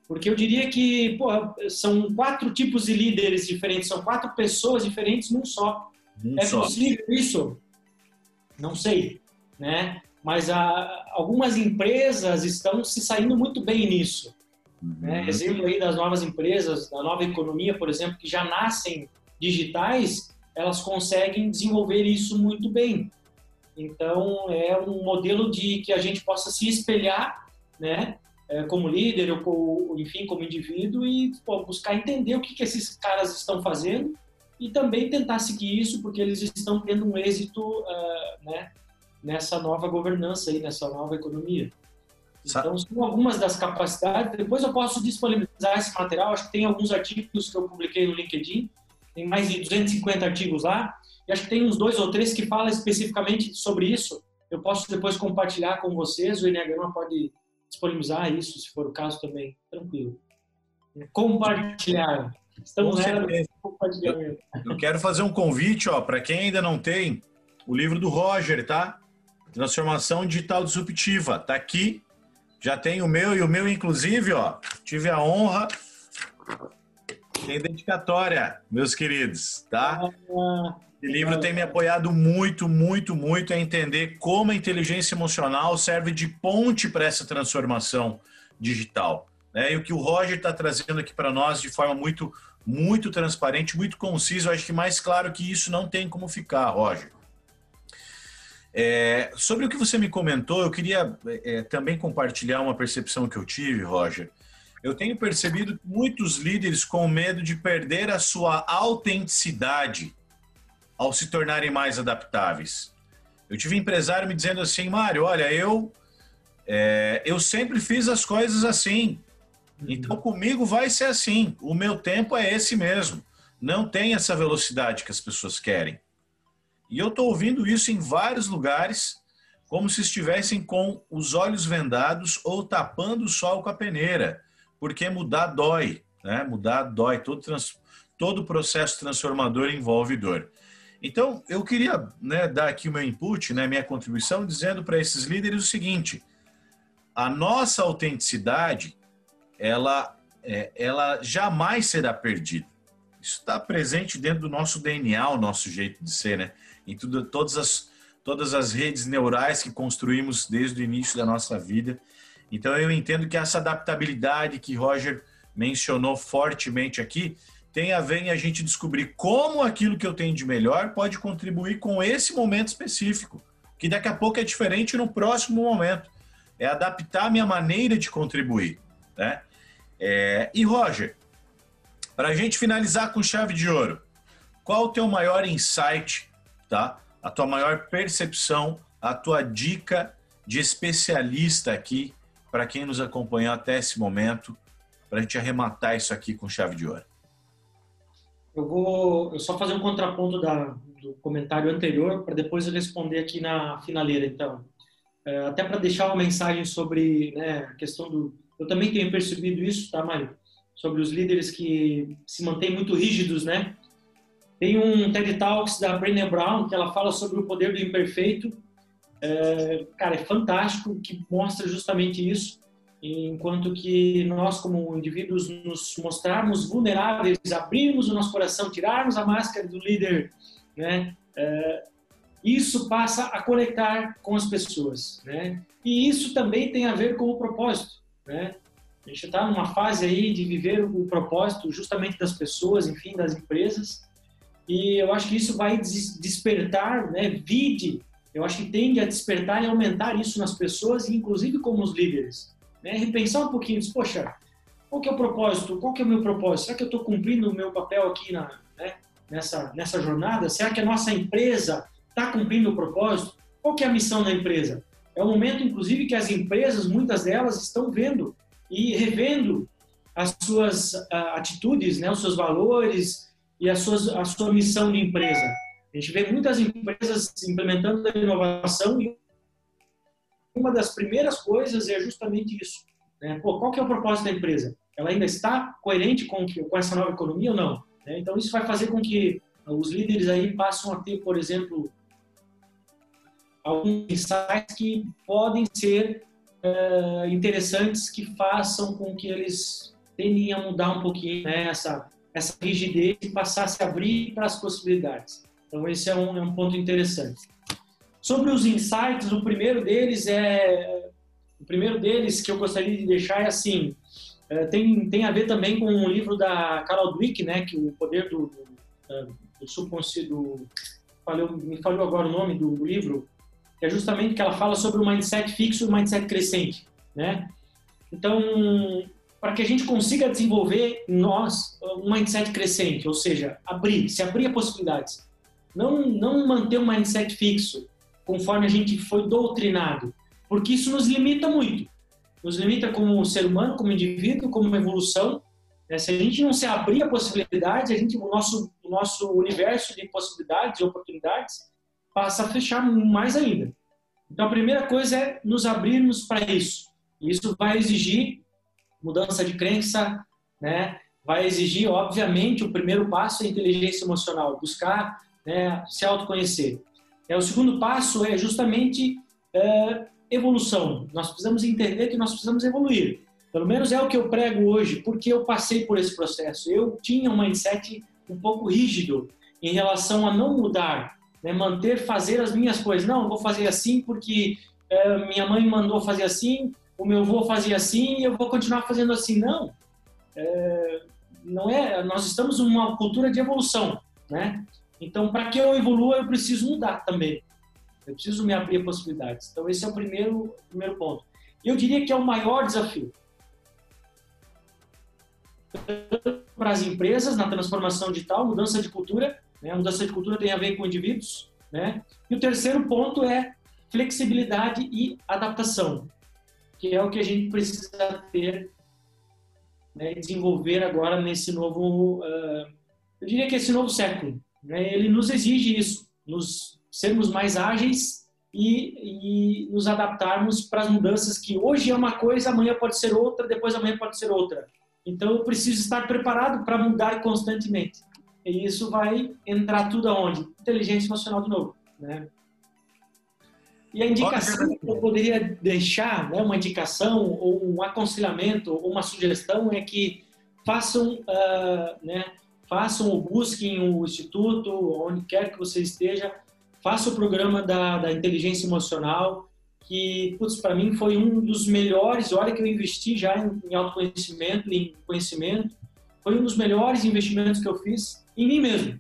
Porque eu diria que porra, são quatro tipos de líderes diferentes, são quatro pessoas diferentes num só. É só. possível isso? Não sei, né? Mas a, algumas empresas estão se saindo muito bem nisso. Uhum. Né? Exemplo aí das novas empresas, da nova economia, por exemplo, que já nascem digitais, elas conseguem desenvolver isso muito bem. Então, é um modelo de que a gente possa se espelhar, né? É, como líder ou, enfim, como indivíduo e pô, buscar entender o que, que esses caras estão fazendo e também tentar seguir isso porque eles estão tendo um êxito uh, né, nessa nova governança aí, nessa nova economia. Então, são algumas das capacidades. Depois eu posso disponibilizar esse material. Acho que tem alguns artigos que eu publiquei no LinkedIn. Tem mais de 250 artigos lá. E acho que tem uns dois ou três que falam especificamente sobre isso. eu posso depois compartilhar com vocês. O Enneagrama pode disponibilizar isso, se for o caso também. Tranquilo. Compartilhar. Estamos nela compartilhamento. Eu quero fazer um convite, ó, para quem ainda não tem, o livro do Roger, tá? Transformação Digital Disruptiva. Tá aqui. Já tem o meu e o meu, inclusive, ó. Tive a honra. Tem dedicatória, meus queridos, tá? Ah, esse livro tem me apoiado muito, muito, muito a entender como a inteligência emocional serve de ponte para essa transformação digital. Né? E o que o Roger está trazendo aqui para nós de forma muito, muito transparente, muito concisa, eu acho que mais claro que isso não tem como ficar, Roger. É, sobre o que você me comentou, eu queria é, também compartilhar uma percepção que eu tive, Roger. Eu tenho percebido muitos líderes com medo de perder a sua autenticidade ao se tornarem mais adaptáveis. Eu tive um empresário me dizendo assim, Mário, olha, eu é, eu sempre fiz as coisas assim. Então comigo vai ser assim. O meu tempo é esse mesmo. Não tem essa velocidade que as pessoas querem. E eu estou ouvindo isso em vários lugares, como se estivessem com os olhos vendados ou tapando o sol com a peneira, porque mudar dói, né? Mudar dói. Todo, trans, todo processo transformador envolve dor. Então, eu queria né, dar aqui o meu input, né, minha contribuição, dizendo para esses líderes o seguinte: a nossa autenticidade, ela, é, ela jamais será perdida. Isso está presente dentro do nosso DNA, o nosso jeito de ser, né? Em tudo, todas, as, todas as redes neurais que construímos desde o início da nossa vida. Então, eu entendo que essa adaptabilidade que Roger mencionou fortemente aqui, tem a ver em a gente descobrir como aquilo que eu tenho de melhor pode contribuir com esse momento específico, que daqui a pouco é diferente no próximo momento. É adaptar a minha maneira de contribuir. Né? É... E, Roger, para a gente finalizar com chave de ouro, qual o teu maior insight, tá? a tua maior percepção, a tua dica de especialista aqui para quem nos acompanhou até esse momento, para a gente arrematar isso aqui com chave de ouro? Eu vou eu só fazer um contraponto da, do comentário anterior para depois responder aqui na finaleira, então. É, até para deixar uma mensagem sobre né, a questão do... Eu também tenho percebido isso, tá, Mário? Sobre os líderes que se mantêm muito rígidos, né? Tem um TED Talks da Brené Brown que ela fala sobre o poder do imperfeito. É, cara, é fantástico, que mostra justamente isso enquanto que nós, como indivíduos, nos mostrarmos vulneráveis, abrirmos o nosso coração, tirarmos a máscara do líder, né? É, isso passa a conectar com as pessoas, né? E isso também tem a ver com o propósito, né? A gente está numa fase aí de viver o propósito justamente das pessoas, enfim, das empresas. E eu acho que isso vai despertar, né? Vide, eu acho que tende a despertar e aumentar isso nas pessoas, inclusive como os líderes. Né? Repensar um pouquinho, diz, poxa, qual que é o propósito? Qual que é o meu propósito? Será que eu estou cumprindo o meu papel aqui na, né, nessa, nessa jornada? Será que a nossa empresa está cumprindo o propósito? Qual que é a missão da empresa? É o momento, inclusive, que as empresas, muitas delas, estão vendo e revendo as suas uh, atitudes, né, os seus valores e as suas, a sua missão de empresa. A gente vê muitas empresas implementando a inovação e uma das primeiras coisas é justamente isso. Né? Pô, qual que é o propósito da empresa? Ela ainda está coerente com, com essa nova economia ou não? Né? Então, isso vai fazer com que os líderes aí passem a ter, por exemplo, alguns insights que podem ser uh, interessantes, que façam com que eles tendem a mudar um pouquinho né, essa, essa rigidez e passar a se abrir para as possibilidades. Então, esse é um, é um ponto interessante. Sobre os insights, o primeiro deles é o primeiro deles que eu gostaria de deixar é assim, é, tem, tem a ver também com um livro da Carol Dweck, né, que o poder do, do, do subconsciente, me falou agora o nome do livro, que é justamente que ela fala sobre o mindset fixo e o mindset crescente, né? Então, para que a gente consiga desenvolver em nós um mindset crescente, ou seja, abrir, se abrir a possibilidades, não não manter um mindset fixo, conforme a gente foi doutrinado, porque isso nos limita muito. Nos limita como ser humano, como indivíduo, como evolução. Né? Se a gente não se abrir a possibilidades, a gente, o nosso, o nosso universo de possibilidades e oportunidades passa a fechar mais ainda. Então, a primeira coisa é nos abrirmos para isso. Isso vai exigir mudança de crença, né? vai exigir, obviamente, o primeiro passo é inteligência emocional, buscar né, se autoconhecer. É, o segundo passo é justamente é, evolução. Nós precisamos entender que nós precisamos evoluir. Pelo menos é o que eu prego hoje, porque eu passei por esse processo. Eu tinha um mindset um pouco rígido em relação a não mudar, né? manter, fazer as minhas coisas. Não, vou fazer assim porque é, minha mãe mandou fazer assim, o meu avô fazia assim e eu vou continuar fazendo assim. Não, é, não é. Nós estamos numa cultura de evolução, né? Então, para que eu evolua, eu preciso mudar também. Eu preciso me abrir a possibilidades. Então, esse é o primeiro, primeiro ponto. Eu diria que é o maior desafio para as empresas na transformação digital, mudança de cultura. Né? Mudança de cultura tem a ver com indivíduos. Né? E o terceiro ponto é flexibilidade e adaptação, que é o que a gente precisa ter né, desenvolver agora nesse novo, uh, eu diria que esse novo século. Né? Ele nos exige isso, nos sermos mais ágeis e, e nos adaptarmos para as mudanças que hoje é uma coisa, amanhã pode ser outra, depois amanhã pode ser outra. Então eu preciso estar preparado para mudar constantemente. E isso vai entrar tudo aonde? Inteligência emocional de novo, né? E a indicação que eu poderia deixar, né, uma indicação ou um aconselhamento ou uma sugestão é que façam, uh, né, façam ou busquem o instituto, onde quer que você esteja, faça o programa da, da inteligência emocional, que, putz, para mim foi um dos melhores, olha que eu investi já em, em autoconhecimento, em conhecimento, foi um dos melhores investimentos que eu fiz em mim mesmo.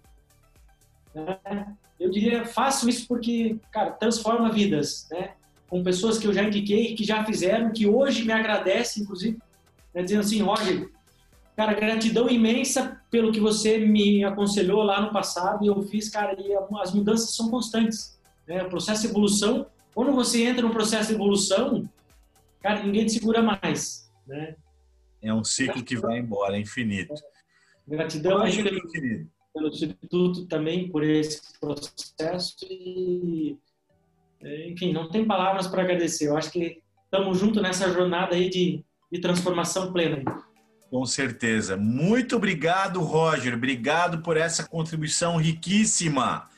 Né? eu diria, faço isso porque, cara, transforma vidas, né? Com pessoas que eu já indiquei, que já fizeram, que hoje me agradecem, inclusive, né? dizendo assim, Roger, cara, gratidão imensa pelo que você me aconselhou lá no passado e eu fiz, cara, e as mudanças são constantes, né? O processo de evolução, quando você entra no processo de evolução, cara, ninguém te segura mais, né? É um ciclo que vai embora, é infinito. Gratidão, meu querido pelo Instituto também por esse processo e, enfim, não tem palavras para agradecer. Eu acho que estamos juntos nessa jornada aí de, de transformação plena. Com certeza. Muito obrigado, Roger. Obrigado por essa contribuição riquíssima.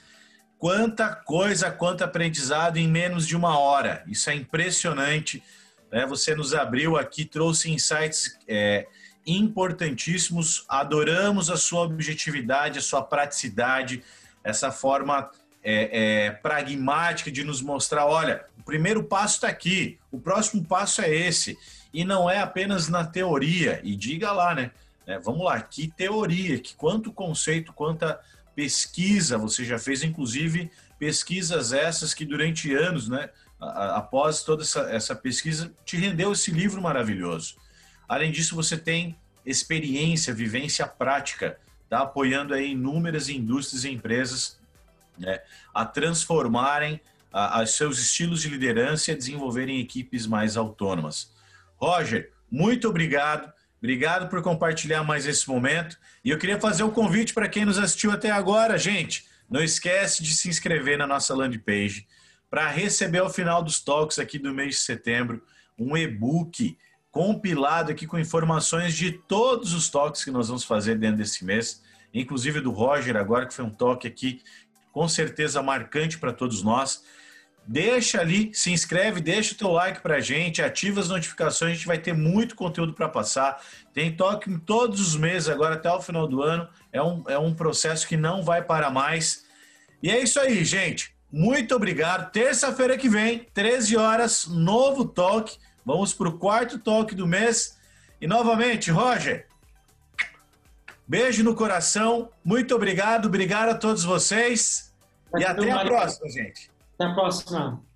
Quanta coisa, quanto aprendizado em menos de uma hora. Isso é impressionante. Né? Você nos abriu aqui, trouxe insights é, importantíssimos. Adoramos a sua objetividade, a sua praticidade, essa forma é, é, pragmática de nos mostrar: olha, o primeiro passo está aqui, o próximo passo é esse. E não é apenas na teoria. E diga lá, né? É, vamos lá, que teoria, que quanto conceito, quanta pesquisa você já fez, inclusive pesquisas essas que durante anos, né? Após toda essa, essa pesquisa, te rendeu esse livro maravilhoso. Além disso, você tem experiência, vivência prática, tá? apoiando aí inúmeras indústrias e empresas né, a transformarem a, seus estilos de liderança e a desenvolverem equipes mais autônomas. Roger, muito obrigado. Obrigado por compartilhar mais esse momento. E eu queria fazer um convite para quem nos assistiu até agora, gente. Não esquece de se inscrever na nossa landing page para receber ao final dos talks aqui do mês de setembro um e-book compilado aqui com informações de todos os toques que nós vamos fazer dentro desse mês, inclusive do Roger agora, que foi um toque aqui com certeza marcante para todos nós. Deixa ali, se inscreve, deixa o teu like para a gente, ativa as notificações, a gente vai ter muito conteúdo para passar. Tem toque todos os meses agora até o final do ano. É um, é um processo que não vai parar mais. E é isso aí, gente. Muito obrigado. Terça-feira que vem, 13 horas, novo toque Vamos para o quarto toque do mês. E novamente, Roger, beijo no coração. Muito obrigado. Obrigado a todos vocês. e até a próxima, gente. Até a próxima.